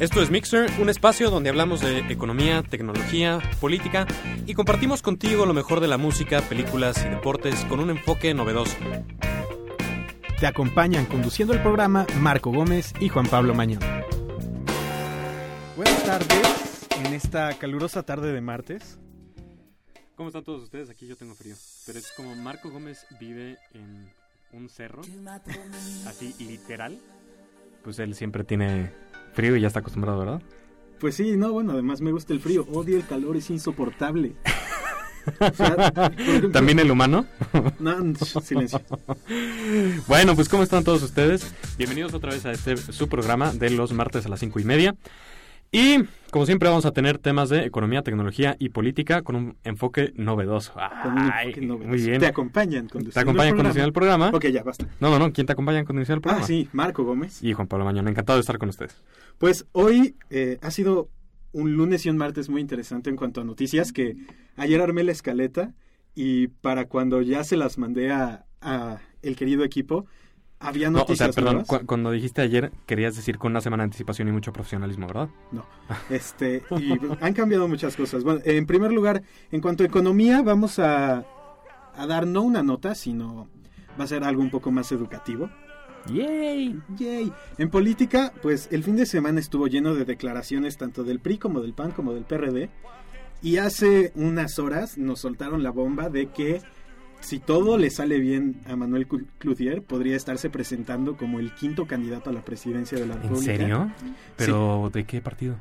Esto es Mixer, un espacio donde hablamos de economía, tecnología, política y compartimos contigo lo mejor de la música, películas y deportes con un enfoque novedoso. Te acompañan conduciendo el programa Marco Gómez y Juan Pablo Mañón. Buenas tardes en esta calurosa tarde de martes. ¿Cómo están todos ustedes? Aquí yo tengo frío. Pero es como Marco Gómez vive en un cerro, así literal, pues él siempre tiene frío y ya está acostumbrado, ¿verdad? Pues sí, no, bueno, además me gusta el frío. Odio el calor, es insoportable. ¿También el humano? No, silencio. Bueno, pues ¿cómo están todos ustedes? Bienvenidos otra vez a este su programa de los martes a las cinco y media. Y como siempre vamos a tener temas de economía, tecnología y política con un enfoque novedoso. Con un enfoque novedoso. Muy bien. Te acompañan conduciendo Te acompañan conduciendo el programa. Ok, ya, basta. No, no, no. ¿Quién te acompaña conduciendo el programa? Ah, sí, Marco Gómez. Y Juan Pablo Mañón. Encantado de estar con ustedes. Pues hoy eh, ha sido un lunes y un martes muy interesante en cuanto a noticias que ayer armé la escaleta y para cuando ya se las mandé a, a el querido equipo había noticias no, o sea, perdón, cuando dijiste ayer querías decir con una semana de anticipación y mucho profesionalismo, ¿verdad? No. Este, y han cambiado muchas cosas. Bueno, en primer lugar, en cuanto a economía, vamos a, a dar no una nota, sino va a ser algo un poco más educativo. ¡Yay! ¡Yay! En política, pues el fin de semana estuvo lleno de declaraciones tanto del PRI como del PAN como del PRD. Y hace unas horas nos soltaron la bomba de que si todo le sale bien a Manuel Cloutier, podría estarse presentando como el quinto candidato a la presidencia de la República. ¿En serio? ¿Pero de qué partido?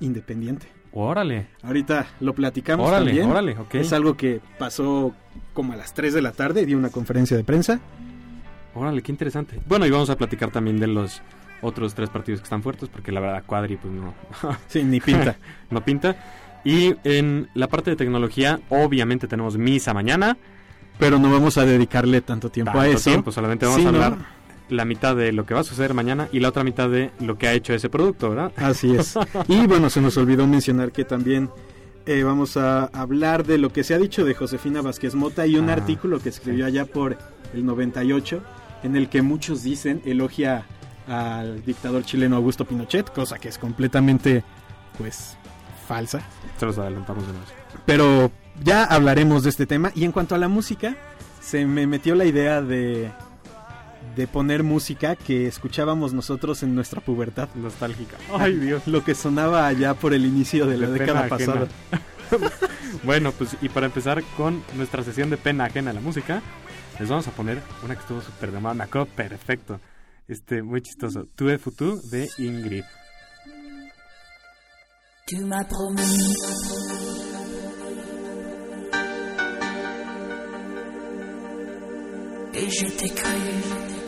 Independiente. Órale. Ahorita lo platicamos órale, también. Órale, ok. Es algo que pasó como a las 3 de la tarde, dio una conferencia de prensa. Órale, qué interesante. Bueno, y vamos a platicar también de los otros tres partidos que están fuertes, porque la verdad Cuadri pues no... sí, ni pinta. no pinta. Y en la parte de tecnología, obviamente tenemos misa mañana. Pero no vamos a dedicarle tanto tiempo a eso. Tiempo, solamente vamos a hablar la mitad de lo que va a suceder mañana y la otra mitad de lo que ha hecho ese producto, ¿verdad? Así es. y bueno, se nos olvidó mencionar que también eh, vamos a hablar de lo que se ha dicho de Josefina Vázquez Mota y un ah, artículo que escribió allá por el 98 en el que muchos dicen elogia al dictador chileno Augusto Pinochet, cosa que es completamente, pues, falsa. Se los adelantamos de. Pero ya hablaremos de este tema. Y en cuanto a la música, se me metió la idea de, de poner música que escuchábamos nosotros en nuestra pubertad. Nostálgica. Ay, Dios. Lo que sonaba allá por el inicio de la década pasada. bueno, pues y para empezar con nuestra sesión de pena ajena a la música, les vamos a poner una que estuvo súper de moda, perfecto. Este, muy chistoso. Tu es Futu de Ingrid. Tu m'as promis et je t'ai cru.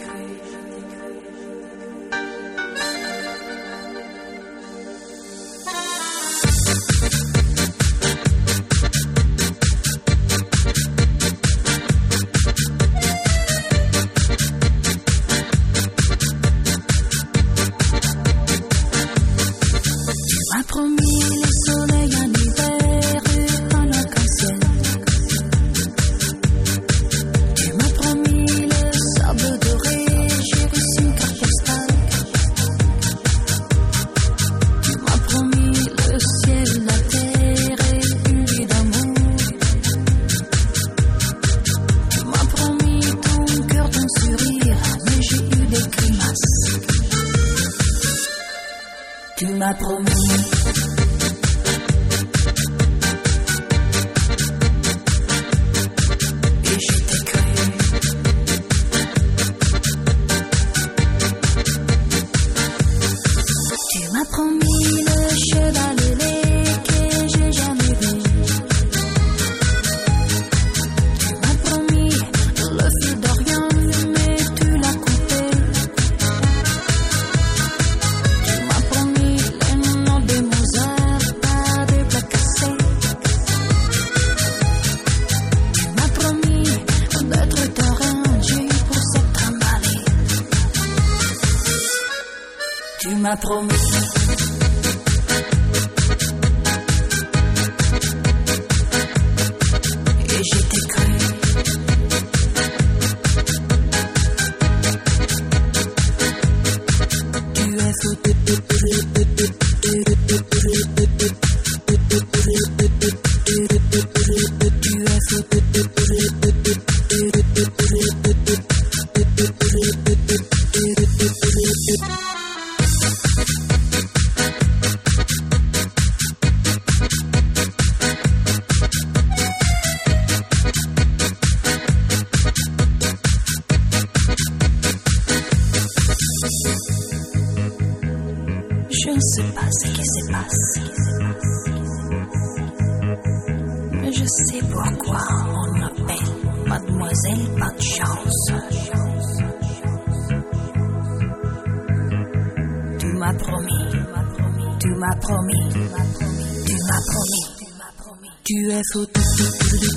Promis, tu es foutu.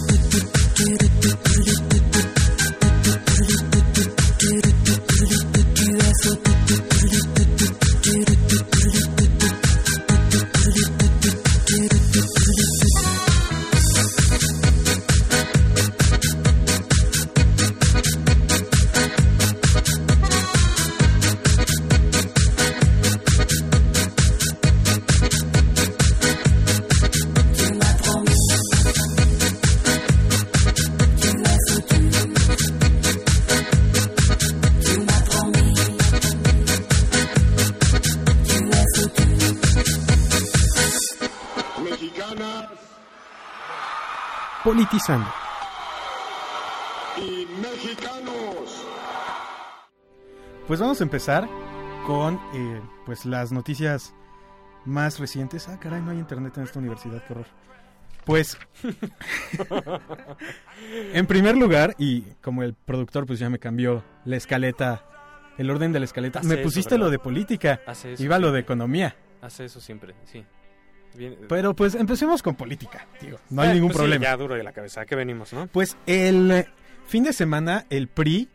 Tu Pues vamos a empezar con eh, pues las noticias más recientes. Ah, caray, no hay internet en esta universidad, qué horror. Pues, en primer lugar, y como el productor pues ya me cambió la escaleta, el orden de la escaleta, Hace me pusiste lo de política, Hace eso iba lo de economía. Hace eso siempre, sí. Bien, Pero pues empecemos con política, digo, no hay eh, ningún pues sí, problema. ya duro de la cabeza, ¿a qué venimos, no? Pues el eh, fin de semana el PRI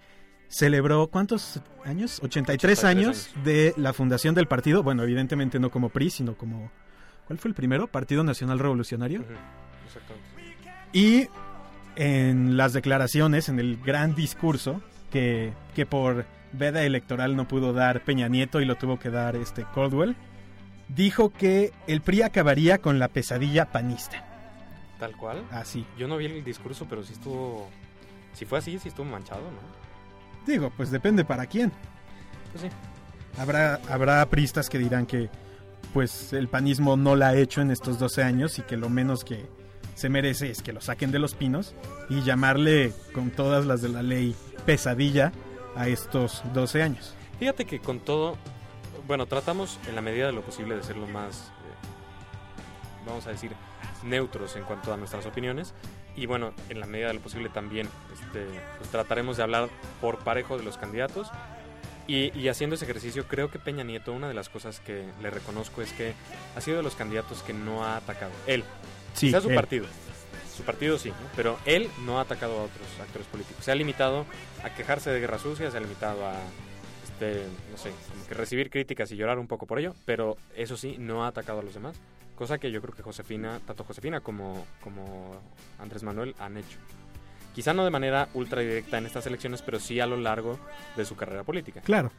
celebró ¿cuántos años? 83, 83 años de la fundación del partido. Bueno, evidentemente no como PRI, sino como ¿cuál fue el primero? Partido Nacional Revolucionario. Exactamente. Y en las declaraciones, en el gran discurso que, que por veda electoral no pudo dar Peña Nieto y lo tuvo que dar este Caldwell, dijo que el PRI acabaría con la pesadilla panista. Tal cual. Así. Yo no vi el discurso, pero sí estuvo... Si fue así, sí estuvo manchado, ¿no? Digo, pues depende para quién. Pues sí. Habrá, habrá pristas que dirán que pues el panismo no la ha hecho en estos 12 años y que lo menos que se merece es que lo saquen de los pinos y llamarle con todas las de la ley pesadilla a estos 12 años. Fíjate que con todo, bueno, tratamos en la medida de lo posible de ser lo más, eh, vamos a decir, neutros en cuanto a nuestras opiniones. Y bueno, en la medida de lo posible también este, pues trataremos de hablar por parejo de los candidatos. Y, y haciendo ese ejercicio, creo que Peña Nieto, una de las cosas que le reconozco es que ha sido de los candidatos que no ha atacado. Él, Sí, quizás su él. partido. Su partido sí, ¿no? pero él no ha atacado a otros actores políticos. Se ha limitado a quejarse de guerra sucia, se ha limitado a, este, no sé, como que recibir críticas y llorar un poco por ello, pero eso sí, no ha atacado a los demás. Cosa que yo creo que Josefina, tanto Josefina como, como Andrés Manuel han hecho. Quizá no de manera ultra directa en estas elecciones, pero sí a lo largo de su carrera política. Claro.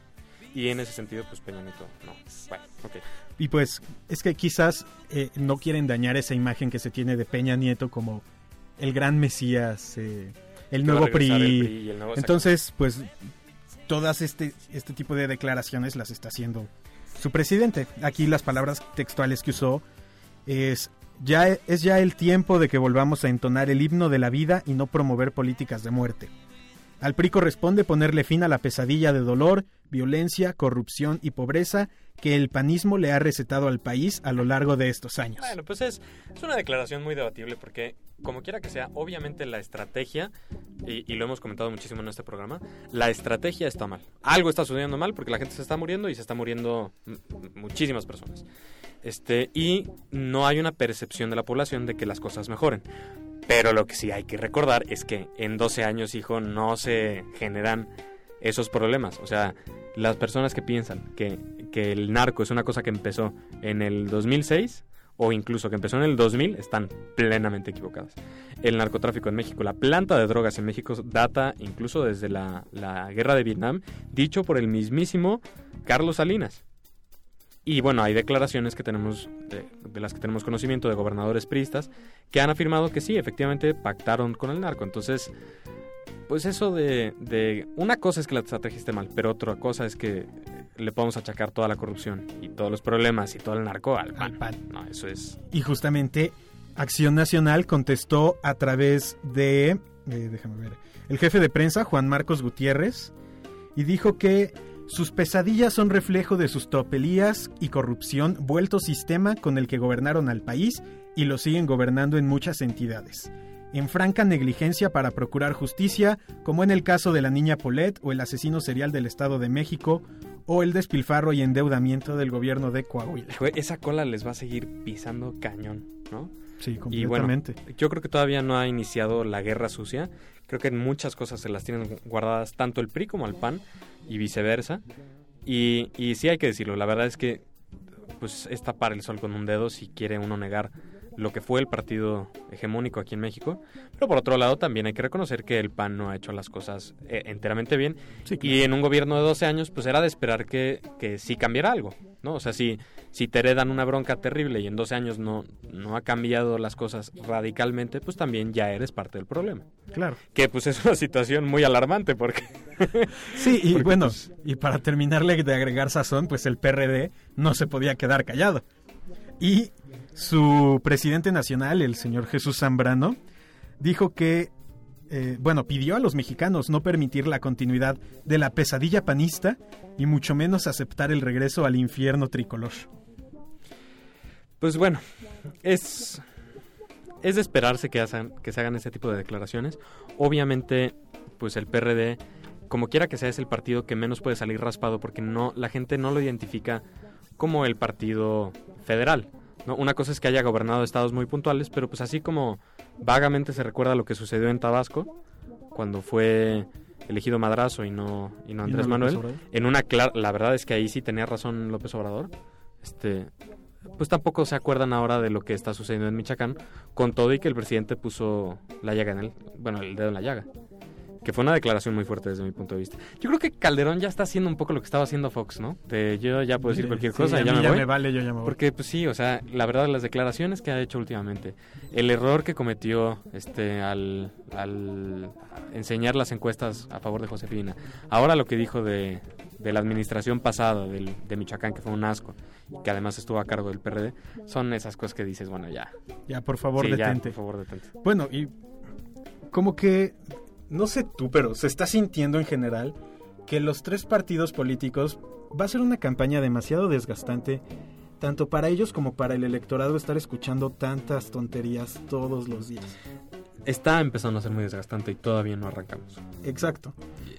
Y en ese sentido, pues Peña Nieto, no. Bueno, ok. Y pues es que quizás eh, no quieren dañar esa imagen que se tiene de Peña Nieto como el gran Mesías, eh, el nuevo PRI. el PRI el nuevo- Entonces, pues todas este, este tipo de declaraciones las está haciendo su presidente. Aquí las palabras textuales que usó es ya es ya el tiempo de que volvamos a entonar el himno de la vida y no promover políticas de muerte. Al PRI corresponde ponerle fin a la pesadilla de dolor, violencia, corrupción y pobreza que el panismo le ha recetado al país a lo largo de estos años. Bueno, pues es, es una declaración muy debatible porque, como quiera que sea, obviamente la estrategia, y, y lo hemos comentado muchísimo en este programa, la estrategia está mal. Algo está sucediendo mal porque la gente se está muriendo y se está muriendo muchísimas personas. Este, y no hay una percepción de la población de que las cosas mejoren. Pero lo que sí hay que recordar es que en 12 años, hijo, no se generan esos problemas. O sea, las personas que piensan que, que el narco es una cosa que empezó en el 2006 o incluso que empezó en el 2000 están plenamente equivocadas. El narcotráfico en México, la planta de drogas en México data incluso desde la, la guerra de Vietnam, dicho por el mismísimo Carlos Salinas. Y bueno, hay declaraciones que tenemos, de, de las que tenemos conocimiento de gobernadores priistas, que han afirmado que sí, efectivamente pactaron con el narco. Entonces, pues eso de, de... Una cosa es que la estrategia esté mal, pero otra cosa es que le podemos achacar toda la corrupción y todos los problemas y todo el narco al PAN. Al PAN. No, eso es... Y justamente Acción Nacional contestó a través de, eh, déjame ver, el jefe de prensa, Juan Marcos Gutiérrez, y dijo que sus pesadillas son reflejo de sus tropelías y corrupción vuelto sistema con el que gobernaron al país y lo siguen gobernando en muchas entidades. En franca negligencia para procurar justicia, como en el caso de la niña Polet o el asesino serial del Estado de México, o el despilfarro y endeudamiento del gobierno de Coahuila. Esa cola les va a seguir pisando cañón, ¿no? Sí, Y bueno, completamente. yo creo que todavía no ha iniciado la guerra sucia. Creo que en muchas cosas se las tienen guardadas tanto el PRI como el PAN y viceversa. Y, y sí hay que decirlo, la verdad es que pues es tapar el sol con un dedo si quiere uno negar lo que fue el partido hegemónico aquí en México. Pero por otro lado también hay que reconocer que el PAN no ha hecho las cosas eh, enteramente bien. Sí, Y en un gobierno de 12 años, pues era de esperar que, que sí cambiara algo, ¿no? O sea, si, si te heredan una bronca terrible y en 12 años no, no ha cambiado las cosas radicalmente, pues también ya eres parte del problema. claro. Que pues es una situación muy alarmante porque... Sí, y Porque, bueno, pues- y para terminarle de agregar sazón, pues el PRD no se podía quedar callado. Y su presidente nacional, el señor Jesús Zambrano, dijo que, eh, bueno, pidió a los mexicanos no permitir la continuidad de la pesadilla panista y mucho menos aceptar el regreso al infierno tricolor. Pues bueno, es, es de esperarse que, que se hagan ese tipo de declaraciones. Obviamente, pues el PRD, como quiera que sea, es el partido que menos puede salir raspado porque no la gente no lo identifica como el partido federal. ¿No? Una cosa es que haya gobernado estados muy puntuales, pero pues así como vagamente se recuerda lo que sucedió en Tabasco, cuando fue elegido Madrazo y no, y no Andrés ¿Y no López Manuel, en una clara, la verdad es que ahí sí tenía razón López Obrador. Este, pues tampoco se acuerdan ahora de lo que está sucediendo en Michoacán, con todo y que el presidente puso la llaga en el, bueno, el dedo en la llaga. Que fue una declaración muy fuerte desde mi punto de vista. Yo creo que Calderón ya está haciendo un poco lo que estaba haciendo Fox, ¿no? De yo ya puedo decir cualquier Sí, cosa y ya me ya voy. me vale, yo ya me voy. Porque pues sí, o sea, la verdad las declaraciones que ha hecho últimamente, el error que cometió este al, al enseñar las encuestas a favor de Josefina, ahora lo que dijo de, de la administración pasada del, de Michoacán, que fue un asco, y que además estuvo a cargo del PRD, son esas cosas que dices, bueno, ya, Ya, por favor, sí, ya, detente. por favor, detente. Bueno, y como que, no sé tú, pero se está sintiendo en general que los tres partidos políticos va a ser una campaña demasiado desgastante, tanto para ellos como para el electorado estar escuchando tantas tonterías todos los días. Está empezando a ser muy desgastante y todavía no arrancamos. Exacto.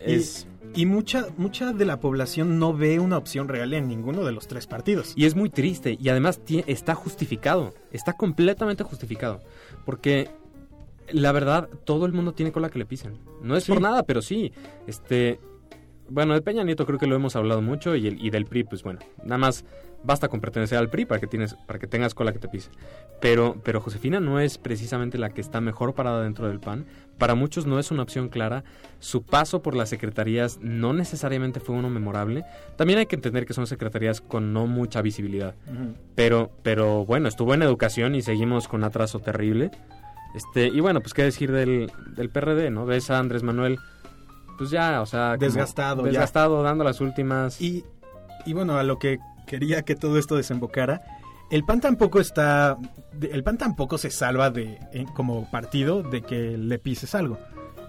Es, Y mucha, mucha de la población no ve una opción real en ninguno de los tres partidos. Y es muy triste y además está justificado, está completamente justificado, porque la verdad todo el mundo tiene cola que le pisen. No es Sí. por nada, pero sí, este bueno, de Peña Nieto creo que lo hemos hablado mucho y, el, y del PRI, pues bueno, nada más basta con pertenecer al PRI para que tienes para que tengas cola que te pise. Pero pero Josefina no es precisamente la que está mejor parada dentro del PAN. Para muchos no es una opción clara. Su paso por las secretarías no necesariamente fue uno memorable. También hay que entender que son secretarías con no mucha visibilidad. Pero, pero bueno, estuvo en educación y seguimos con atraso terrible. Este, y bueno, pues qué decir del, del PRD, ¿no? Ves a Andrés Manuel, pues ya, o sea, Desgastado, ya. Desgastado, dando las últimas. Y, y bueno, a lo que quería que todo esto desembocara, el PAN tampoco está, el PAN tampoco se salva de, en- como partido de que le pises algo.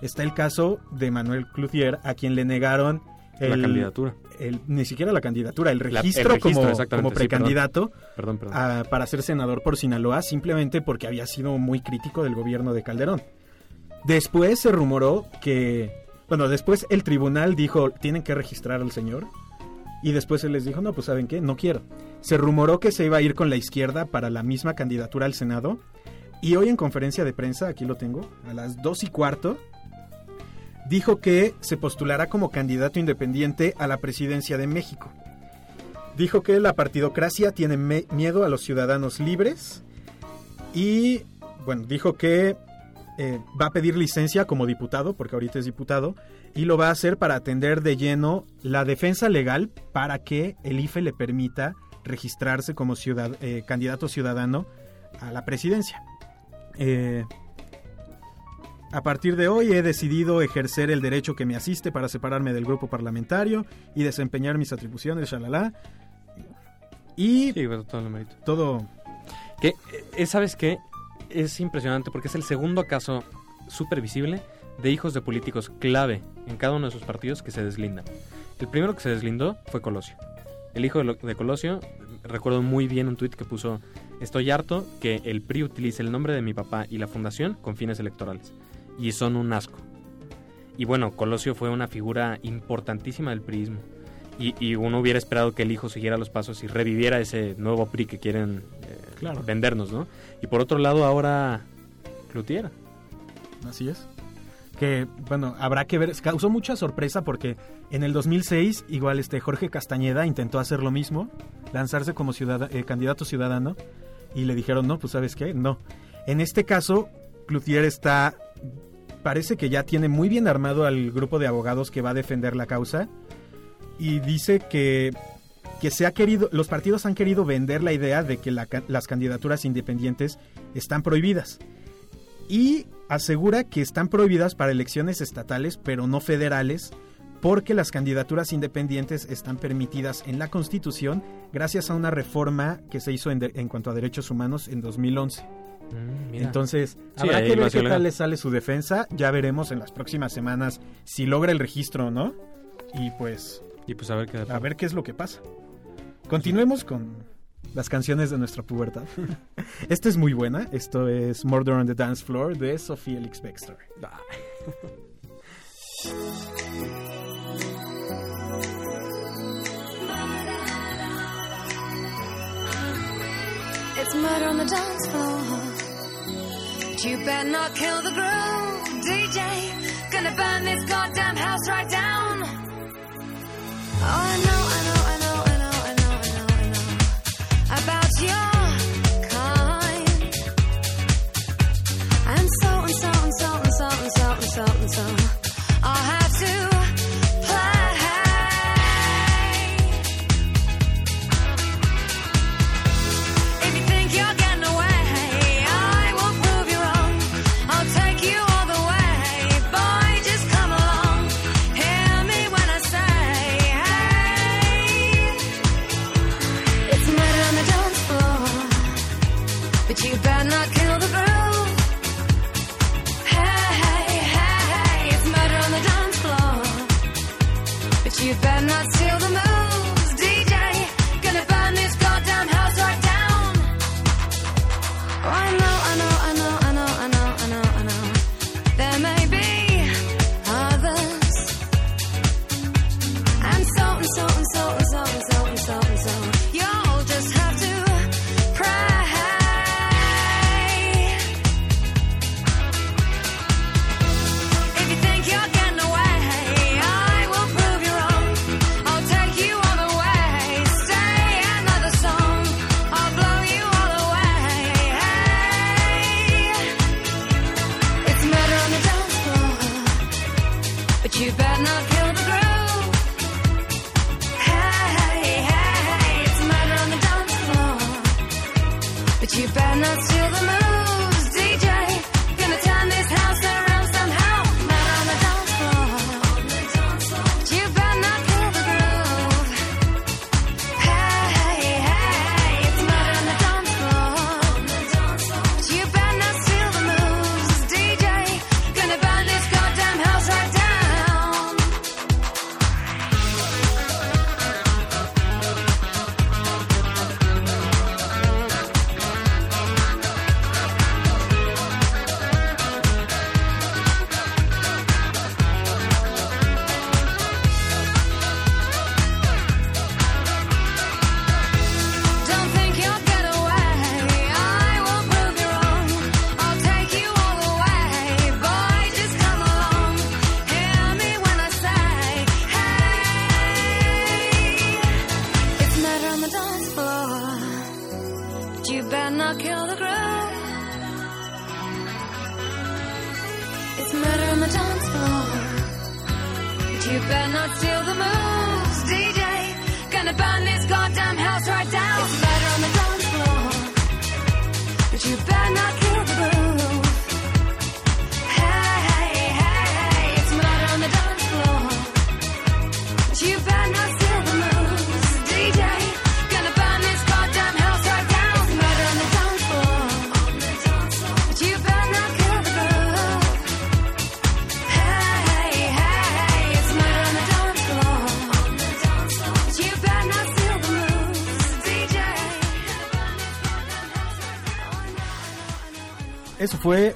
Está el caso de Manuel Cloutier, a quien le negaron la candidatura. el- ni siquiera la candidatura, el La- el registro, como, sí, perdón. precandidato Perdón, perdón. a- para ser senador por Sinaloa, simplemente porque había sido muy crítico del gobierno de Calderón. Después se rumoró que, bueno, después el tribunal dijo, tienen que registrar al señor. Y después él les dijo, no, pues saben qué, no quiero. Se rumoró que se iba a ir con la izquierda para la misma candidatura al Senado. Y hoy en conferencia de prensa, aquí lo tengo, a las dos y cuarto, dijo que se postulará como candidato independiente a la presidencia de México. Dijo que la partidocracia tiene miedo a los ciudadanos libres y, bueno, dijo que eh, va a pedir licencia como diputado, porque ahorita es diputado, y lo va a hacer para atender de lleno la defensa legal para que el IFE le permita registrarse como ciudad- eh, candidato ciudadano a la presidencia. Eh, A partir de hoy he decidido ejercer el derecho que me asiste para separarme del grupo parlamentario y desempeñar mis atribuciones, shalala. Y Sí, bueno, todo lo mérito. todo Que, eh, ¿Sabes qué? Es impresionante porque es el segundo caso súper visible de hijos de políticos clave en cada uno de sus partidos que se deslindan. El primero que se deslindó fue Colosio. El hijo de, Lo- de Colosio, recuerdo muy bien un tuit que puso, estoy harto que el PRI utilice el nombre de mi papá y la fundación con fines electorales. Y son un asco. Y bueno, Colosio fue una figura importantísima del priismo. Y, y uno hubiera esperado que el hijo siguiera los pasos y reviviera ese nuevo PRI que quieren eh, Claro. vendernos, ¿no? Y por otro lado, ahora Cloutier. Así es. Que, bueno, habrá que ver. Causó mucha sorpresa porque en el 2006, igual este Jorge Castañeda intentó hacer lo mismo, lanzarse como ciudada- eh, candidato ciudadano, y le dijeron, no, pues sabes qué, no. En este caso, Cloutier está. Parece que ya tiene muy bien armado al grupo de abogados que va a defender la causa. Y dice que que se ha querido, los partidos han querido vender la idea de que las candidaturas independientes están prohibidas y asegura que están prohibidas para elecciones estatales pero no federales porque las candidaturas independientes están permitidas en la Constitución gracias a una reforma que se hizo en cuanto a derechos humanos en 2011. Entonces, Sí, habrá que ver qué tal le sale su defensa. Ya veremos en las próximas semanas si logra el registro o no. Y pues, y pues a ver qué a ver qué es lo que pasa. Continuemos con las canciones de nuestra pubertad. Esta es muy buena. Esto es Murder on the Dance Floor de Sophie Elix Bextor. It's murder on the dance floor. But you better not kill the groove, DJ. Gonna burn this goddamn house right down. Oh, I know, I know,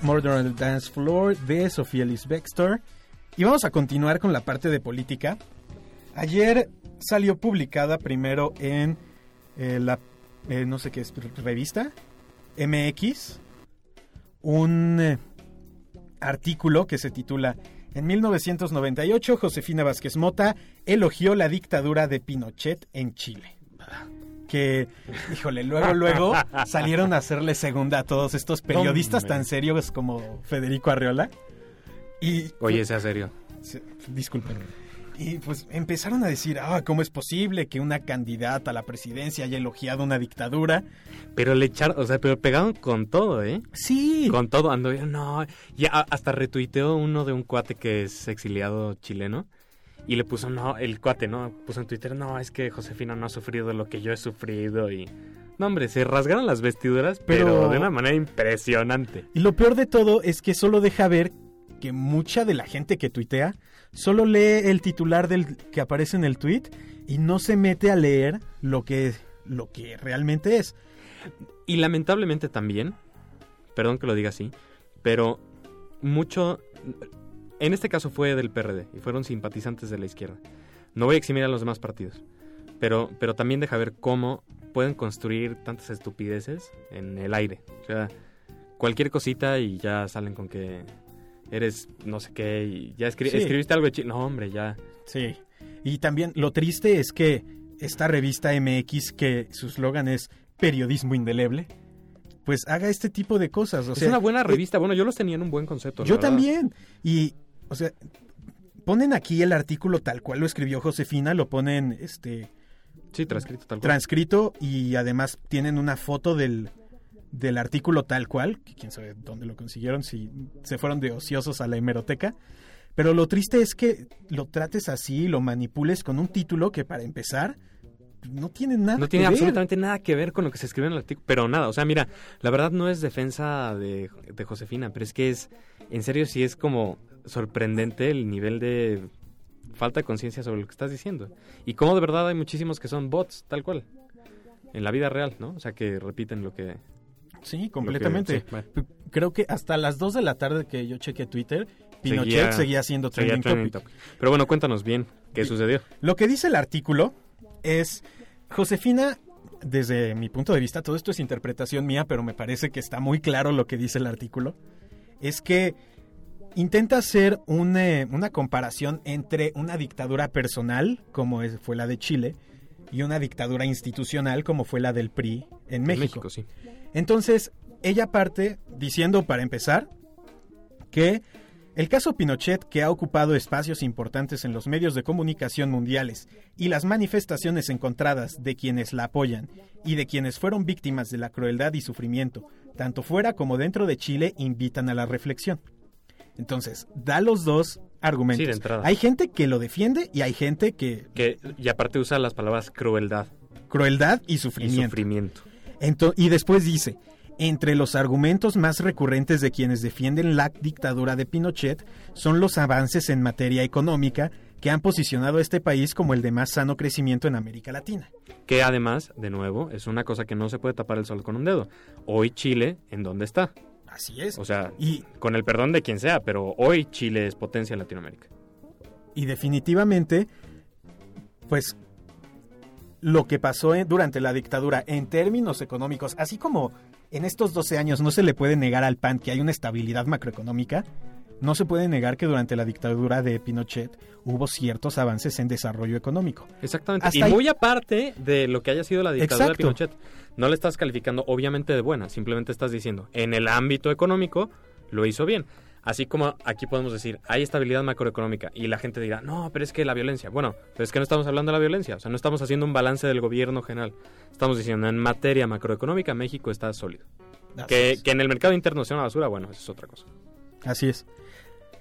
Murder on the Dance Floor de Sofía Liz Bextor. Y vamos a continuar con la parte de política. Ayer salió publicada primero en eh, la, eh, no sé qué es, revista MX, un eh, artículo que se titula En 1998, Josefina Vázquez Mota elogió la dictadura de Pinochet en Chile. Que, híjole, luego, luego salieron a hacerle segunda a todos estos periodistas tan serios como Federico Arreola. Y Oye, sea serio. Disculpen. Y pues empezaron a decir, ah, ¿cómo es posible que una candidata a la presidencia haya elogiado una dictadura? Pero le echaron, o sea, pero pegaron con todo, ¿eh? Sí. Con todo, ando, no, y a- hasta retuiteó uno de un cuate que es exiliado chileno y le puso, no, el cuate, ¿no? Puso en Twitter, no, es que Josefina no ha sufrido lo que yo he sufrido y... No, hombre, se rasgaron las vestiduras, pero, Pero- de una manera impresionante. Y lo peor de todo es que solo deja ver que mucha de la gente que tuitea solo lee el titular del que aparece en el tweet y no se mete a leer lo que, lo que realmente es. Y lamentablemente también, perdón que lo diga así, pero mucho, en este caso fue del PRD y fueron simpatizantes de la izquierda. No voy a eximir a los demás partidos, pero, pero también deja ver cómo pueden construir tantas estupideces en el aire. O sea, cualquier cosita y ya salen con que eres no sé qué y ya escri- Sí. escribiste algo de chi- No, hombre, ya. Sí. Y también lo triste es que esta revista MX, que su eslogan es periodismo indeleble, pues haga este tipo de cosas. O es sea, una buena eh, revista. Bueno, yo los tenía en un buen concepto. Yo también. Y, o sea, ponen aquí el artículo tal cual lo escribió Josefina, lo ponen este Sí, transcrito tal cual. transcrito y además tienen una foto del, del artículo tal cual, que quién sabe dónde lo consiguieron, si se fueron de ociosos a la hemeroteca. Pero lo triste es que lo trates así, lo manipules con un título que para empezar no tiene nada No que tiene ver. absolutamente nada que ver con lo que se escribe en el artículo. Pero nada, o sea, mira, la verdad no es defensa de, de Josefina, pero es que es, en serio, sí es como sorprendente el nivel de falta de conciencia sobre lo que estás diciendo. Y cómo de verdad hay muchísimos que son bots, tal cual. En la vida real, ¿no? O sea, que repiten lo que... Sí, completamente. sí, bueno. P- Creo que hasta las 2 de la tarde que yo chequeé Twitter, Pinochet Seguía- seguía, siendo trending trending topic. topic. Pero bueno, cuéntanos bien qué sucedió. Lo que dice el artículo es, Josefina, desde mi punto de vista, todo esto es interpretación mía, pero me parece que está muy claro lo que dice el artículo, es que intenta hacer un, eh, una comparación entre una dictadura personal, como es- fue la de Chile, y una dictadura institucional, como fue la del PRI en En México. sí. Entonces, ella parte diciendo, para empezar, que el caso Pinochet, que ha ocupado espacios importantes en los medios de comunicación mundiales, y las manifestaciones encontradas de quienes la apoyan y de quienes fueron víctimas de la crueldad y sufrimiento, tanto fuera como dentro de Chile, invitan a la reflexión. Entonces, da los dos argumentos. Sí, de entrada. Hay gente que lo defiende y hay gente que Que, y aparte usa las palabras crueldad crueldad y y sufrimiento. sufrimiento. Ento- y después dice, entre los argumentos más recurrentes de quienes defienden la dictadura de Pinochet son los avances en materia económica que han posicionado a este país como el de más sano crecimiento en América Latina. Que además, de nuevo, es una cosa que no se puede tapar el sol con un dedo. Hoy Chile, ¿en dónde está? Así es. O sea, Y, con el perdón de quien sea, pero hoy Chile es potencia en Latinoamérica. y definitivamente, pues lo que pasó en- durante la dictadura en términos económicos, así como en estos 12 años no se le puede negar al PAN que hay una estabilidad macroeconómica, no se puede negar que durante la dictadura de Pinochet hubo ciertos avances en desarrollo económico. Exactamente. Hasta y ahí- muy aparte de lo que haya sido la dictadura Exacto. de Pinochet, no le estás calificando obviamente de buena, simplemente estás diciendo, en el ámbito económico lo hizo bien. Así como aquí podemos decir, hay estabilidad macroeconómica y la gente dirá, no, pero es que la violencia. Bueno, pero es que no estamos hablando de la violencia, o sea, no estamos haciendo un balance del gobierno general. Estamos diciendo, en materia macroeconómica, México está sólido. Que, es. que en el mercado interno sea una basura, bueno, eso es otra cosa. Así es.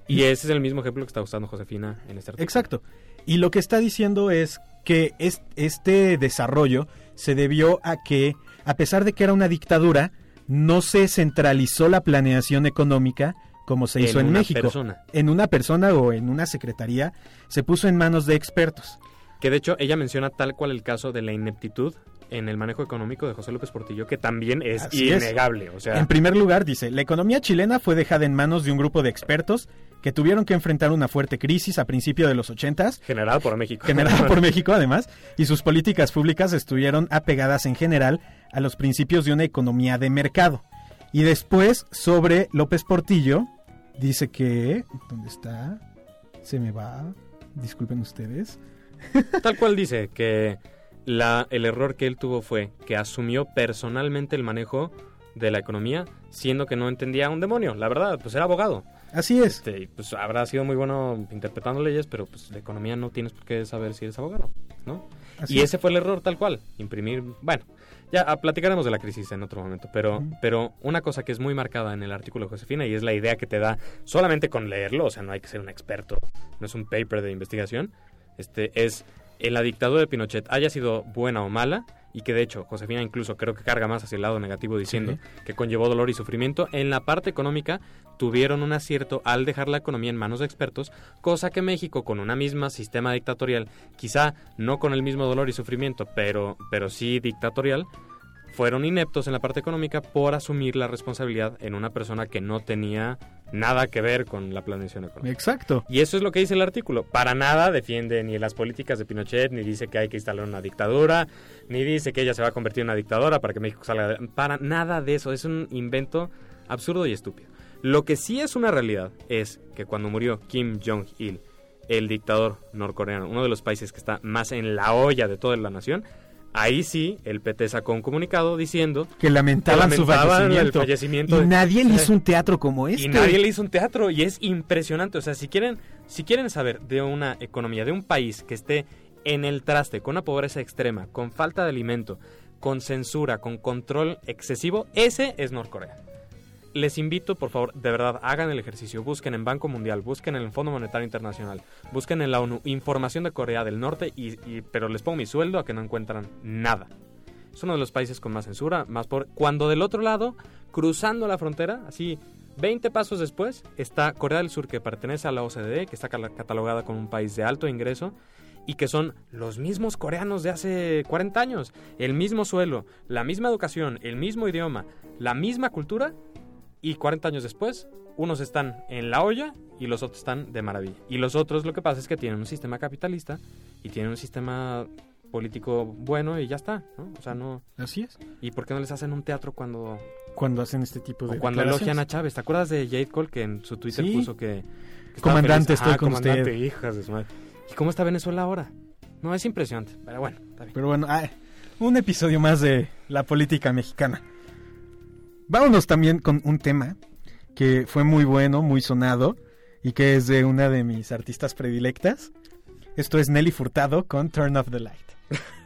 Y ese es el mismo ejemplo que está usando Josefina en este artículo. Exacto. Y lo que está diciendo es que es- este desarrollo se debió a que, a pesar de que era una dictadura, no se centralizó la planeación económica como se En hizo en una México. persona. En una persona o en una secretaría se puso en manos de expertos. Que de hecho ella menciona tal cual el caso de la ineptitud en el manejo económico de José López Portillo, que también es Así es. innegable. O sea, En primer lugar, dice, la economía chilena fue dejada en manos de un grupo de expertos que tuvieron que enfrentar una fuerte crisis a principios de los ochentas, generada por México. generada por México además, y sus políticas públicas estuvieron apegadas en general a los principios de una economía de mercado. Y después, sobre López Portillo, dice que... ¿Dónde está? Se me va. Disculpen ustedes. Tal cual dice que la, el error que él tuvo fue que asumió personalmente el manejo de la economía, siendo que no entendía un demonio. La verdad, pues era abogado. Así es. Este, pues habrá sido muy bueno interpretando leyes, pero pues de economía no tienes por qué saber si eres abogado, ¿no? Así y es. ese fue el error tal cual, imprimir, bueno, ya ah, platicaremos de la crisis en otro momento, pero, pero una cosa que es muy marcada en el artículo de Josefina y es la idea que te da solamente con leerlo, o sea, no hay que ser un experto, no es un paper de investigación, este es en la dictadura de Pinochet haya sido buena o mala y que de hecho Josefina incluso creo que carga más hacia el lado negativo diciendo que conllevó dolor y sufrimiento, en la parte económica tuvieron un acierto al dejar la economía en manos de expertos, cosa que México con una misma sistema dictatorial, quizá no con el mismo dolor y sufrimiento, pero, pero sí dictatorial, fueron ineptos en la parte económica por asumir la responsabilidad en una persona que no tenía nada que ver con la planeación económica. Exacto. Y eso es lo que dice el artículo. Para nada defiende ni las políticas de Pinochet, ni dice que hay que instalar una dictadura, ni dice que ella se va a convertir en una dictadora para que México salga de... Para nada de eso. Es un invento absurdo y estúpido. Lo que sí es una realidad es que cuando murió Kim Jong-il, el dictador norcoreano, uno de los países que está más en la olla de toda la nación, ahí sí el PT sacó un comunicado diciendo Que lamentaban, Que su el fallecimiento. y de- nadie le hizo un teatro como este. y nadie le hizo un teatro y es impresionante. O sea, si quieren, si quieren saber de una economía, de un país que esté en el traste, con una pobreza extrema, con falta de alimento, con censura, con control excesivo, ese es Norcorea. Les invito, por favor, de verdad, hagan el ejercicio, busquen en Banco Mundial, busquen en el Fondo Monetario Internacional, busquen en la ONU información de Corea del Norte, y, pero les pongo mi sueldo a que no encuentran nada. Es uno de los países con más censura, más por cuando del otro lado, cruzando la frontera, así 20 pasos después, está Corea del Sur que pertenece a la OCDE, que está catalogada como un país de alto ingreso y que son los mismos coreanos de hace 40 años, el mismo suelo, la misma educación, el mismo idioma, la misma cultura y 40 años después, unos están en la olla y los otros están de maravilla. Y los otros lo que pasa es que tienen un sistema capitalista y tienen un sistema político bueno y ya está, ¿no? O sea, no... Así es. ¿Y por qué no les hacen un teatro cuando, Cuando hacen este tipo de o cuando elogian a Chávez? ¿Te acuerdas de Jade Cole que en su Twitter Sí. puso que... Comandante, estoy Ah, con comandante, usted. hijas de su madre. ¿Y cómo está Venezuela ahora? No, es impresionante, pero bueno, está bien. Pero bueno, ah, un episodio más de la política mexicana. Vámonos también con un tema que fue muy bueno, muy sonado y que es de una de mis artistas predilectas. Esto es Nelly Furtado con Turn Off the Light.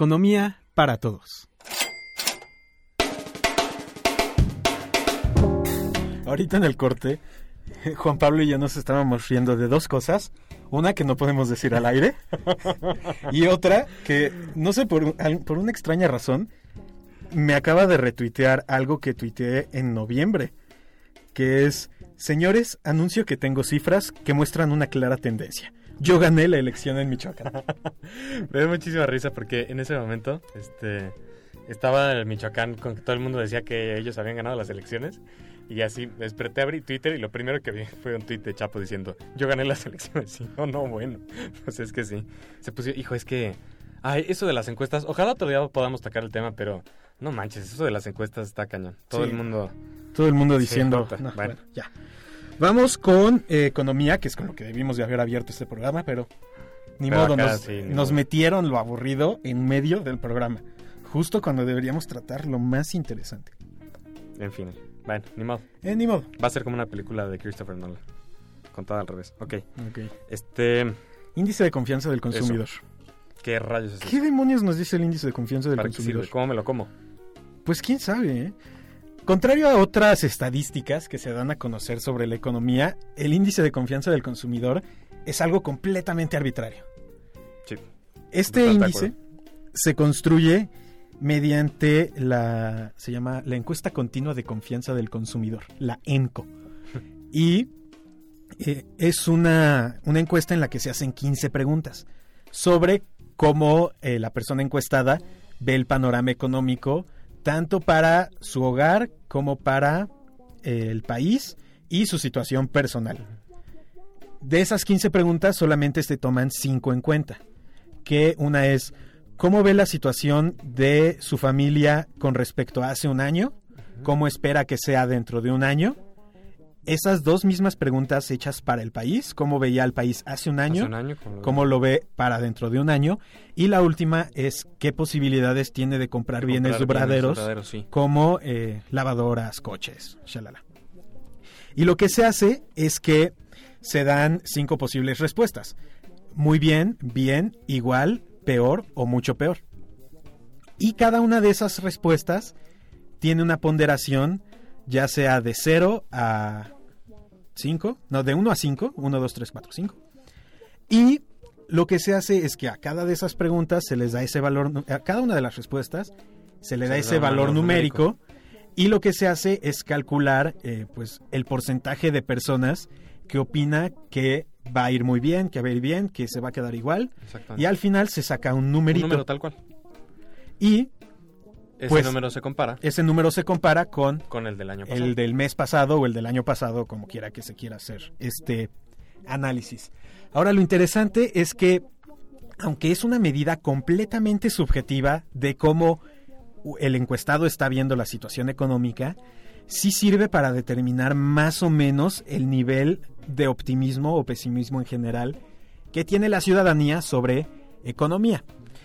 Economía para todos. Ahorita en el corte, Juan Pablo y yo nos estábamos riendo de dos cosas. Una que no podemos decir al aire. y otra que, no sé, por, por una extraña razón, me acaba de retuitear algo que tuiteé en noviembre. Que es, señores, anuncio que tengo cifras que muestran una clara tendencia. Yo gané la elección en Michoacán. Me da muchísima risa porque en ese momento este, estaba el Michoacán con que todo el mundo decía que ellos habían ganado las elecciones. Y así desperté, abrí Twitter y lo primero que vi fue un tweet de Chapo diciendo, yo gané las elecciones. Sí, no, no, bueno. Pues es que sí. Se puso, hijo, es que... Ay, eso de las encuestas, ojalá otro día podamos tocar el tema, pero no manches, eso de las encuestas está cañón. Todo Sí. el mundo... Todo el mundo Sí, diciendo... puta, "No, bueno, ya. Vamos con eh, economía, que es con lo que debimos de haber abierto este programa, pero ni Pero modo, nos, sí, ni nos modo. metieron lo aburrido en medio del programa, justo cuando deberíamos tratar lo más interesante. En fin, bueno, ni modo. Eh, ni modo. Va a ser como una película de Christopher Nolan. Contada al revés. Ok. Ok. Este... Índice de confianza del consumidor. ¿Qué rayos es eso? ¿Qué demonios nos dice el índice de confianza del ¿Para qué consumidor? sirve? ¿Cómo me lo como? Pues quién sabe, ¿eh? Contrario a otras estadísticas que se dan a conocer sobre la economía, el índice de confianza del consumidor es algo completamente arbitrario. Sí. Este índice se construye mediante la se llama la encuesta continua de confianza del consumidor, la ENCO. Y eh, es una, una encuesta en la que se hacen 15 preguntas sobre cómo eh, la persona encuestada ve el panorama económico tanto para su hogar como para eh, el país y su situación personal. De esas 15 preguntas solamente se toman 5 en cuenta, que una es cómo ve la situación de su familia con respecto a hace un año, cómo espera que sea dentro de un año. Esas dos mismas preguntas hechas para el país, cómo veía el país hace un año, Hace un año. como lo- cómo lo ve para dentro de un año. Y la última es qué posibilidades tiene de comprar, bienes comprar duraderos sí. como eh, lavadoras, coches, shalala. Y lo que se hace es que se dan cinco posibles respuestas. Muy bien, bien, igual, peor o mucho peor. Y cada una de esas respuestas tiene una ponderación ya sea de 0 a 5, no, de 1 a 5, 1, 2, 3, 4, 5. Y lo que se hace es que a cada de esas preguntas se les da ese valor, a cada una de las respuestas se le Se da ese da un valor valor numérico, y lo que se hace es calcular eh, pues el porcentaje de personas que opina que va a ir muy bien, que va a ir bien, que se va a quedar igual. Y al final se saca un un numerito número tal cual. y Ese Pues- número se compara ese número se compara con con el del año pasado. el del mes pasado o el del año pasado, como quiera que se quiera hacer este análisis. Ahora, lo interesante es que, aunque es una medida completamente subjetiva de cómo el encuestado está viendo la situación económica, sí sirve para determinar más o menos el nivel de optimismo o pesimismo en general que tiene la ciudadanía sobre economía.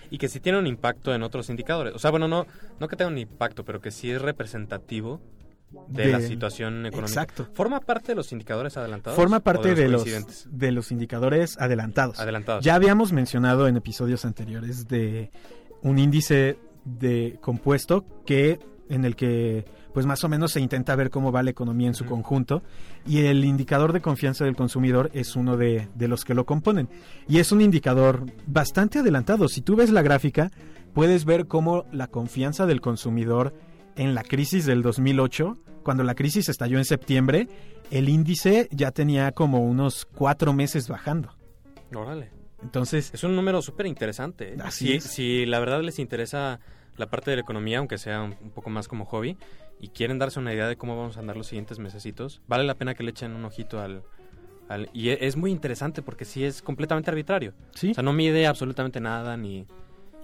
Y que sí tiene un impacto en otros indicadores. O sea, bueno, no, no que tenga un impacto, pero que sí es representativo de, De- la situación económica. Exacto. ¿Forma parte de los indicadores adelantados? Forma parte de los, coincidentes? de los indicadores adelantados. Adelantados. Ya habíamos mencionado en episodios anteriores de un índice de compuesto que en el que pues más o menos se intenta ver cómo va la economía en su conjunto y el indicador de confianza del consumidor es uno de, de los que lo componen y es un indicador bastante adelantado si tú ves la gráfica puedes ver cómo la confianza del consumidor en la crisis del 2008 cuando la crisis estalló en septiembre el índice ya tenía como unos cuatro meses bajando Órale. entonces Es un número súper interesante. ¿eh? Así si, es. si la verdad les interesa la parte de la economía, aunque sea un, un poco más como hobby, y quieren darse una idea de cómo vamos a andar los siguientes mesecitos, vale la pena que le echen un ojito al... al- y e- es muy interesante porque sí es completamente arbitrario. sí O sea, no mide absolutamente nada ni...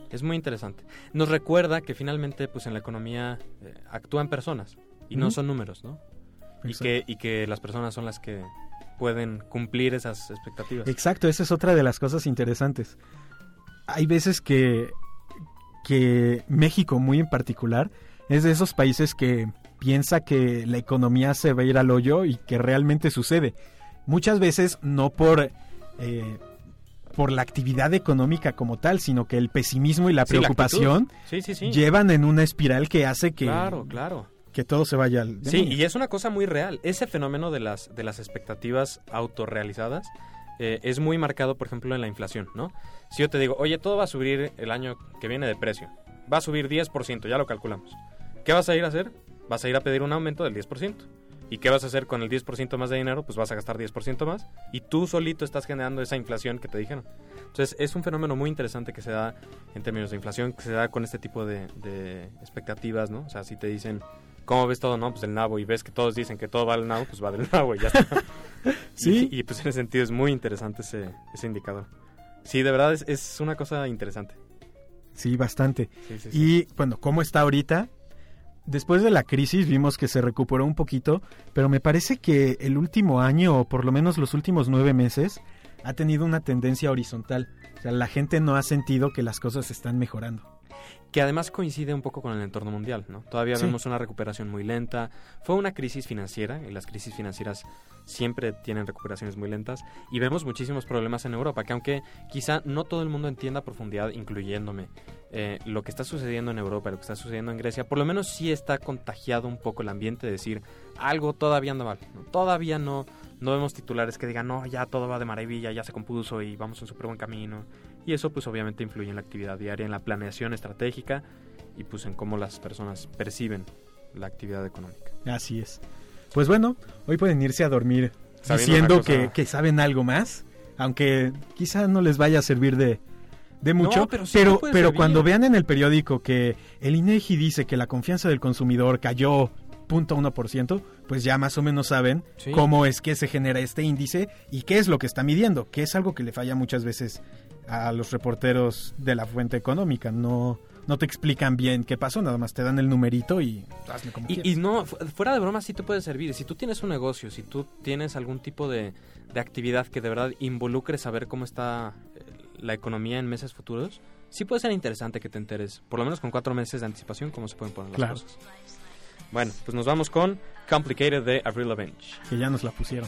Es muy interesante. Nos recuerda que finalmente, pues en la economía eh, actúan personas y no son números, ¿no? Y que, y que las personas son las que pueden cumplir esas expectativas. Exacto, esa es otra de las cosas interesantes. Hay veces que, que México, muy en particular, es de esos países que piensa que la economía se va a ir al hoyo y que realmente sucede. Muchas veces no por eh, por la actividad económica como tal, sino que el pesimismo y la Sí, preocupación. Sí, sí, llevan en una espiral que hace que, Claro, claro. que todo se vaya al Sí, y es una cosa muy real. Ese fenómeno de las, de las expectativas autorrealizadas eh, es muy marcado, por ejemplo, en la inflación, ¿no? Si yo te digo, oye, todo va a subir el año que viene de precio, va a subir 10%, ya lo calculamos. ¿Qué vas a ir a hacer? Vas a ir a pedir un aumento del 10%. ¿Y qué vas a hacer con el 10% más de dinero? Pues vas a gastar 10% más y tú solito estás generando esa inflación que te dijeron. Entonces es un fenómeno muy interesante que se da en términos de inflación, que se da con este tipo de, de expectativas, ¿no? O sea, si te dicen, ¿cómo ves todo? No, pues del nabo y ves que todos dicen que todo va al nabo, pues va del nabo y ya está. Sí. Y, y, pues en ese sentido es muy interesante ese, ese indicador. Sí, de verdad es, es una cosa interesante. Sí, bastante. Sí, sí, sí. Y bueno, ¿cómo está ahorita? Después de la crisis vimos que se recuperó un poquito, pero me parece que el último año, o por lo menos los últimos nueve meses, ha tenido una tendencia horizontal. O sea, la gente no ha sentido que las cosas están mejorando. Que además coincide un poco con el entorno mundial, ¿no? Todavía Sí. vemos una recuperación muy lenta. Fue una crisis financiera y las crisis financieras siempre tienen recuperaciones muy lentas y vemos muchísimos problemas en Europa, que aunque quizá no todo el mundo entienda a profundidad, incluyéndome, eh, lo que está sucediendo en Europa, lo que está sucediendo en Grecia, por lo menos sí está contagiado un poco el ambiente de decir algo todavía anda mal, ¿no? todavía no no vemos titulares que digan, no, ya todo va de maravilla, ya se compuso y vamos en súper buen camino. Y eso pues obviamente influye en la actividad diaria, en la planeación estratégica y pues en cómo las personas perciben la actividad económica. Así es. Pues bueno, hoy pueden irse a dormir Sabiendo diciendo que, que saben algo más, aunque quizá no les vaya a servir de, de mucho, No, pero sí pero, cuando vean en el periódico que el INEGI dice que la confianza del consumidor cayó 0.1%, pues ya más o menos saben Sí. cómo es que se genera este índice y qué es lo que está midiendo, que es algo que le falla muchas veces a los reporteros de la fuente económica, no no te explican bien qué pasó, nada más te dan el numerito y hazle como Y, quieras. y no, fu- fuera de broma sí te puede servir. Si tú tienes un negocio, si tú tienes algún tipo de, de actividad que de verdad involucre saber cómo está eh, la economía en meses futuros, sí puede ser interesante que te enteres, por lo menos con cuatro meses de anticipación, cómo se pueden poner las Claro. cosas. Bueno, pues nos vamos con Complicated de Avril Lavigne. que ya nos la pusieron.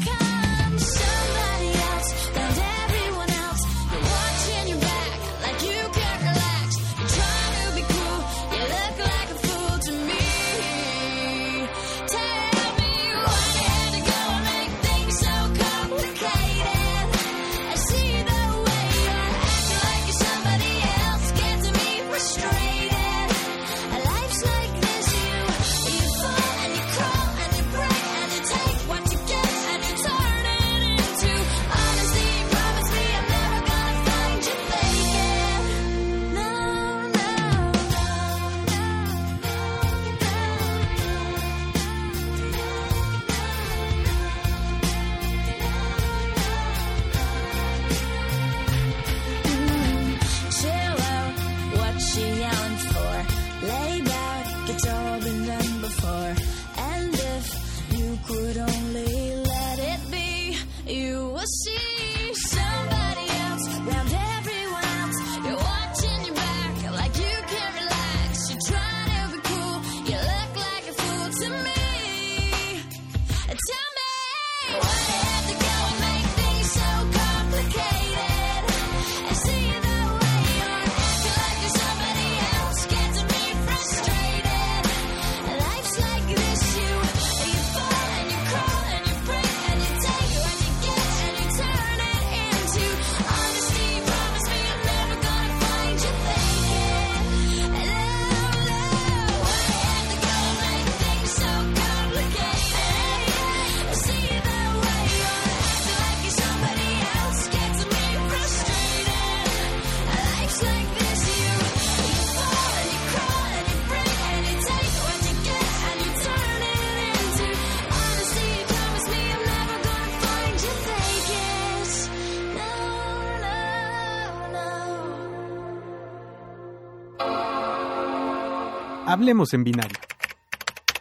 Hablemos en binario.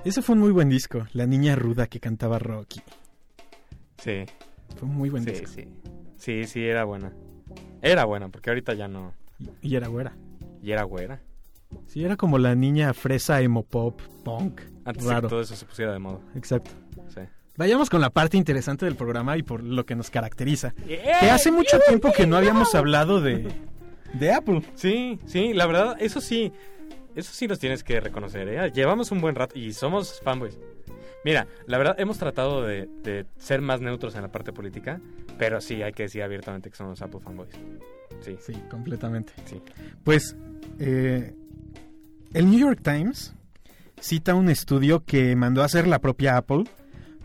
Ese fue un muy buen disco, La Niña Ruda que cantaba Rocky. Sí, Fue un muy buen sí, disco. sí. Sí, sí, era buena. Era buena, porque ahorita ya no. Y- era güera. Y era güera. Sí, era como la niña fresa emo pop, punk. Antes de raro. que todo eso se pusiera de moda. Exacto. Sí. Vayamos con la parte interesante del programa y por lo que nos caracteriza. Que hace mucho tiempo que no habíamos hablado de, de Apple. Sí, sí, la verdad, eso sí. Eso sí nos tienes que reconocer, ¿eh? Llevamos un buen rato y somos fanboys. Mira, la verdad, hemos tratado de, de ser más neutros en la parte política, pero sí hay que decir abiertamente que somos Apple fanboys. Sí, Sí, completamente. sí. Pues eh, el New York Times cita un estudio que mandó a hacer la propia Apple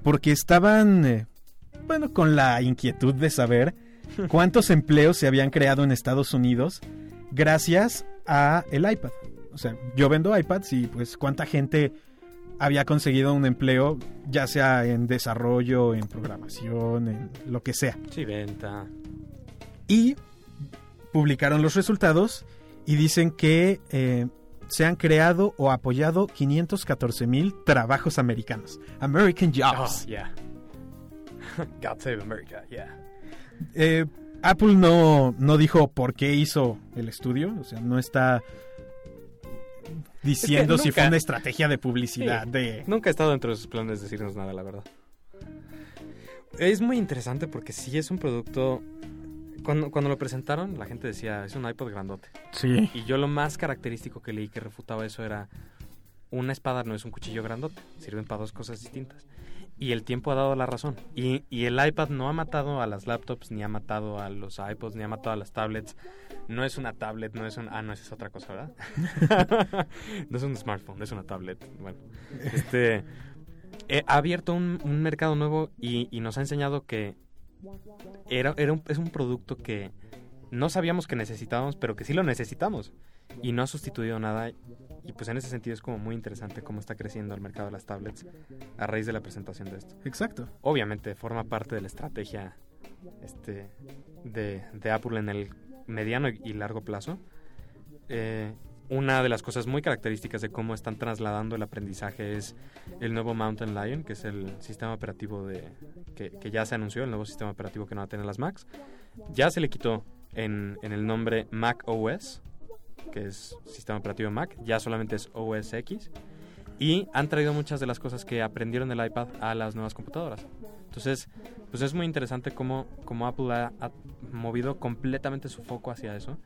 porque estaban, eh, bueno, con la inquietud de saber cuántos empleos se habían creado en Estados Unidos gracias a el iPad. O sea, yo vendo iPads y pues cuánta gente había conseguido un empleo, ya sea en desarrollo, en programación, en lo que sea. Sí, venta. Y publicaron los resultados y dicen que eh, se han creado o apoyado 514 mil trabajos americanos. American Oh, Jobs. yeah. God save America, yeah. Eh, Apple no, no dijo por qué hizo el estudio, o sea, no está diciendo Es que si fue una estrategia de publicidad Sí. de... Nunca ha estado dentro de sus planes decirnos nada, la verdad. Es muy interesante porque sí es un producto... Cuando, cuando lo presentaron, la gente decía, es un iPod grandote. Sí. Y yo lo más característico que leí que refutaba eso era, una espada no es un cuchillo grandote, sirven para dos cosas distintas. Y el tiempo ha dado la razón. Y, el iPad no ha matado a las laptops, ni ha matado a los iPods, ni ha matado a las tablets. No es una tablet, no es un... Ah, no, esa es otra cosa, ¿verdad? no es un smartphone, es una tablet. Bueno, este... eh, ha abierto un, un mercado nuevo y, y nos ha enseñado que era, era un- es un producto que no sabíamos que necesitábamos, pero que sí lo necesitamos. Y no ha sustituido nada. Y pues en ese sentido es como muy interesante cómo está creciendo el mercado de las tablets a raíz de la presentación de esto. Exacto. Obviamente forma parte de la estrategia este, de, de Apple en el mediano y largo plazo. Eh, una de las cosas muy características de cómo están trasladando el aprendizaje es el nuevo Mountain Lion, que es el sistema operativo de que, que ya se anunció, el nuevo sistema operativo que no va a tener las Macs. Ya se le quitó en, en el nombre Mac OS, que es sistema operativo Mac, ya solamente es OS X. Y han traído muchas de las cosas que aprendieron del iPad a las nuevas computadoras. Entonces, pues es muy interesante cómo, cómo Apple ha, ha movido completamente su foco hacia eso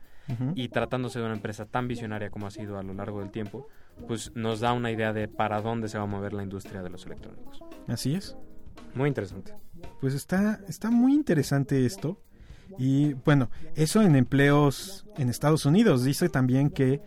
y tratándose de una empresa tan visionaria como ha sido a lo largo del tiempo, pues nos da una idea de para dónde se va a mover la industria de los electrónicos. Así es. Muy interesante. Pues está, está muy interesante esto. Y bueno, eso en empleos en Estados Unidos. Dice también que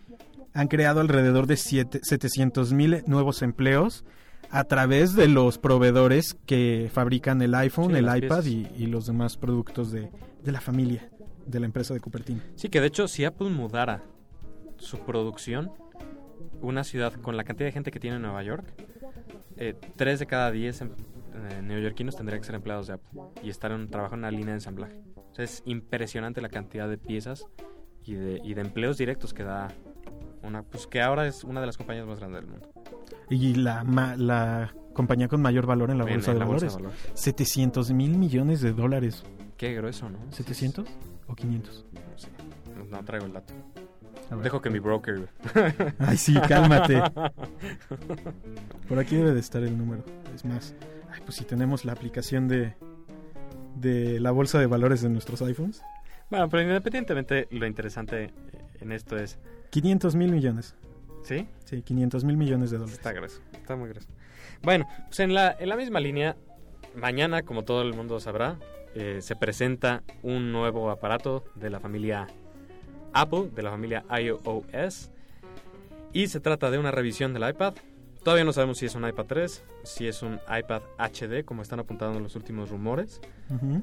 han creado alrededor de 700 mil nuevos empleos a través de los proveedores que fabrican el iPhone, Sí, el iPad y, y los demás productos de, de la familia, de la empresa de Cupertino. Sí, que de hecho si Apple mudara su producción, una ciudad con la cantidad de gente que tiene en Nueva York, eh, tres de cada diez em- eh, neoyorquinos tendrían que ser empleados de Apple y estar en trabajo en una línea de ensamblaje. O sea, es impresionante la cantidad de piezas y de, y de empleos directos que da una, pues que ahora es una de las compañías más grandes del mundo. Y la, ma- la compañía con mayor valor en la bolsa en de la bolsa valores. de valores. 700 mil millones de dólares. qué grueso, ¿no? ¿700 o 500? No, sé. No- no traigo el dato. Dejo que mi broker... Ay, sí, cálmate. Por aquí debe de estar el número. Es más, ay, pues si tenemos la aplicación de, de la bolsa de valores de nuestros iPhones. bueno, pero independientemente, lo interesante eh, en esto es... 500 mil millones. ¿Sí? Sí, 500 mil millones de dólares. Está grueso, está muy grueso. Bueno, pues en la, en la misma línea, mañana, como todo el mundo sabrá, eh, se presenta un nuevo aparato de la familia Apple, de la familia iOS. Y se trata de una revisión del iPad. Todavía no sabemos si es un iPad 3, si es un iPad HD, como están apuntando los últimos rumores.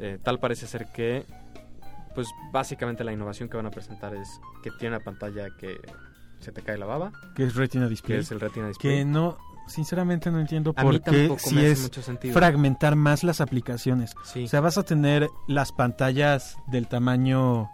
Eh, tal parece ser que, pues básicamente la innovación que van a presentar es que tiene una pantalla que se te cae la baba, que es Retina que Display. es el Retina Display. Que no, sinceramente no entiendo A por qué si es fragmentar más las aplicaciones. Sí. O sea, vas a tener las pantallas del tamaño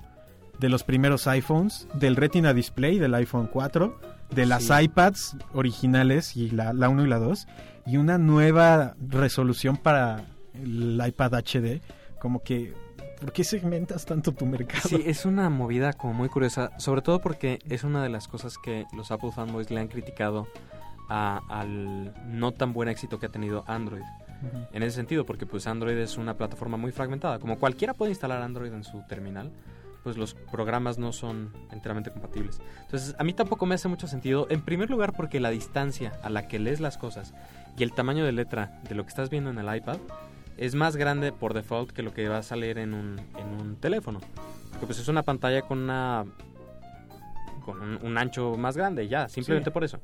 de los primeros iPhones, del Retina Display del iPhone 4, de las Sí. iPads originales y la, la 1 y la 2, y una nueva resolución para el iPad HD. Como que, ¿por qué segmentas tanto tu mercado? Sí, es una movida como muy curiosa, sobre todo porque es una de las cosas que los Apple fanboys le han criticado a- al no tan buen éxito que ha tenido Android. Ujú. En ese sentido, porque pues Android es una plataforma muy fragmentada. Como cualquiera puede instalar Android en su terminal, pues los programas no son enteramente compatibles. Entonces, a mí tampoco me hace mucho sentido. En primer lugar, porque la distancia a la que lees las cosas y el tamaño de letra de lo que estás viendo en el iPad es más grande por default que lo que vas a leer en un, en un teléfono. Porque pues es una pantalla con una con un, un ancho más grande, ya, simplemente Sí. por eso.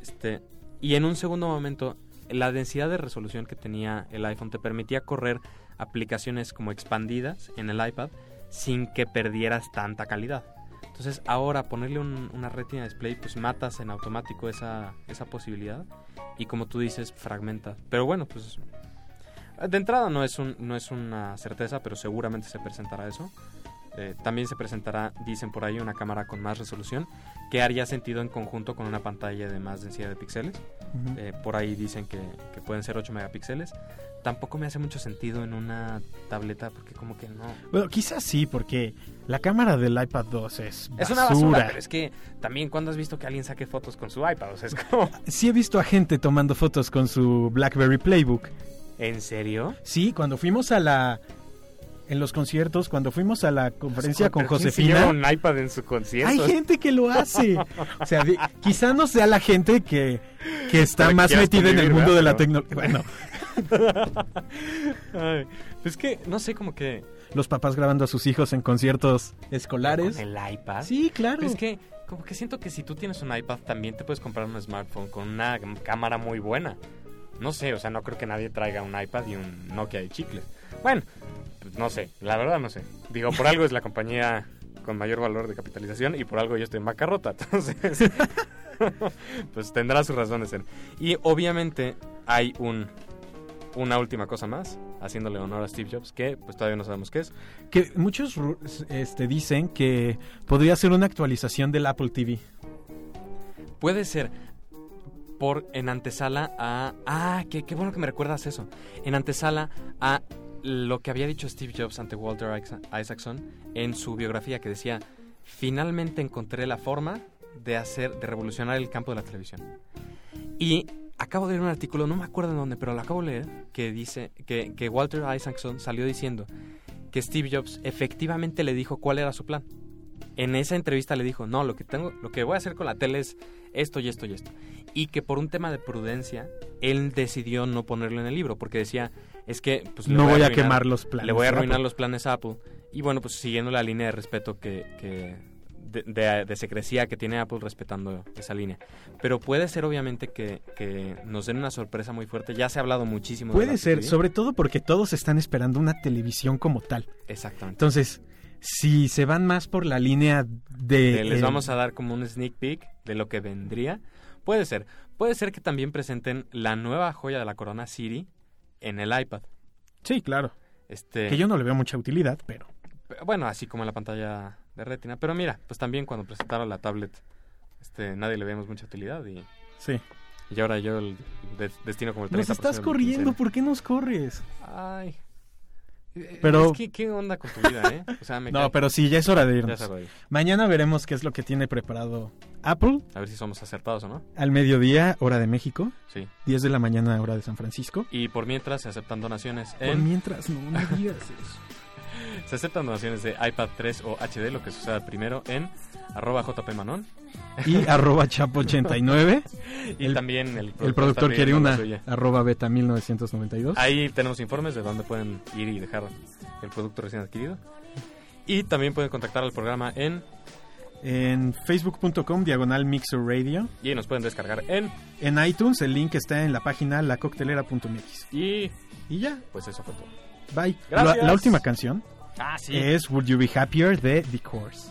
Este, y en un segundo momento, la densidad de resolución que tenía el iPhone te permitía correr aplicaciones como expandidas en el iPad sin que perdieras tanta calidad. Entonces ahora ponerle un- una retina display pues matas en automático esa, esa posibilidad y como tú dices fragmenta. Pero bueno, pues de entrada no es, un, no es una certeza, pero seguramente se presentará eso. Eh, también se presentará, dicen por ahí, una cámara con más resolución que haría sentido en conjunto con una pantalla de más densidad de píxeles. Eh, por ahí dicen que, que pueden ser 8 megapíxeles. Tampoco me hace mucho sentido en una tableta porque como que no... Bueno, quizás sí, porque la cámara del iPad 2 es basura. Es una basura, pero es que también cuando has visto que alguien saque fotos con su iPad, o sea, es como... Sí he visto a gente tomando fotos con su BlackBerry Playbook. ¿En serio? Sí, cuando fuimos a la... En los conciertos, cuando fuimos a la conferencia con ¿Pero quién se Josefina... lleva un iPad en su concierto? Hay gente que lo hace. O sea, de- quizá no sea la gente que, que está más metida en el mundo de la tecnología. Bueno, Ay, pues que, no sé, como que... los papás grabando a sus hijos en conciertos escolares. ¿Con el iPad? Sí, claro. Pero es que, como que siento que si tú tienes un iPad, también te puedes comprar un smartphone con una cámara muy buena. No sé, o sea, no creo que nadie traiga un iPad y un Nokia de chicle. Bueno, pues no sé, la verdad no sé. Digo, por algo es la compañía con mayor valor de capitalización y por algo yo estoy en bancarrota. Entonces, pues tendrá sus razones. en- Y obviamente hay un una última cosa más, haciéndole honor a Steve Jobs, que pues todavía no sabemos qué es. Que muchos este, dicen que podría ser una actualización del Apple TV. Puede ser por en antesala a ah qué, qué bueno que me recuerdas eso en antesala a lo que había dicho Steve Jobs ante Walter Isa- Isaacson en su biografía que decía finalmente encontré la forma de hacer de revolucionar el campo de la televisión y acabo de leer un artículo no me acuerdo en dónde pero lo acabo de leer que dice que Walter Isaacson salió diciendo que Steve Jobs efectivamente le dijo cuál era su plan en esa entrevista le dijo, no, lo que tengo, lo que voy a hacer con la tele es esto y esto y esto. Y que por un tema de prudencia, él decidió no ponerlo en el libro, porque decía, es que pues, No voy a arruinar- quemar los planes Le voy a arruinar Apple. los planes a Apple. Y bueno, pues siguiendo la línea de respeto que, que de, de, de secrecía que tiene Apple respetando esa línea. Pero puede ser obviamente que, que nos den una sorpresa muy fuerte. Ya se ha hablado muchísimo de Puede ser, TV. sobre todo porque todos están esperando una televisión como tal. Exactamente. Entonces, si se van más por la línea de... Les eh, vamos a dar como un sneak peek de lo que vendría. Puede ser. Puede ser que también presenten la nueva joya de la corona Siri en el iPad. Sí, claro. Este, Que yo no le veo mucha utilidad, pero... Bueno, así como en la pantalla de retina. Pero mira, pues también cuando presentaron la tablet, este, nadie le vemos mucha utilidad y, Sí. y ahora yo el de- destino como el 30% Nos estás corriendo. ¿por qué nos corres? Ay, Pero- Es que, ¿Qué onda con tu vida, eh? O sea, me No, cae- pero sí, ya es hora de Ya irnos. se reí. Mañana veremos qué es lo que tiene preparado Apple A ver si somos acertados o no. al mediodía, hora de México, Sí. 10 de la mañana, hora de San Francisco. Y por mientras se aceptan donaciones Por en... mientras, no, no digas eso. Se aceptan donaciones de iPad 3 o HD, lo que suceda primero, en arroba jpmanon. Y arroba chapo89. Y El- también el El productor quiere una arroba beta 1992. Ahí tenemos informes de dónde pueden ir y dejar el producto recién adquirido. Y también pueden contactar al programa en... En facebook.com diagonal Mixer Radio. Y nos pueden descargar en... En iTunes el link está en la página lacoctelera.mx. Y... Y ya, Pues eso fue todo. bye. Gracias. La, la última canción Ah, sí. es Would You Be Happier de The Course.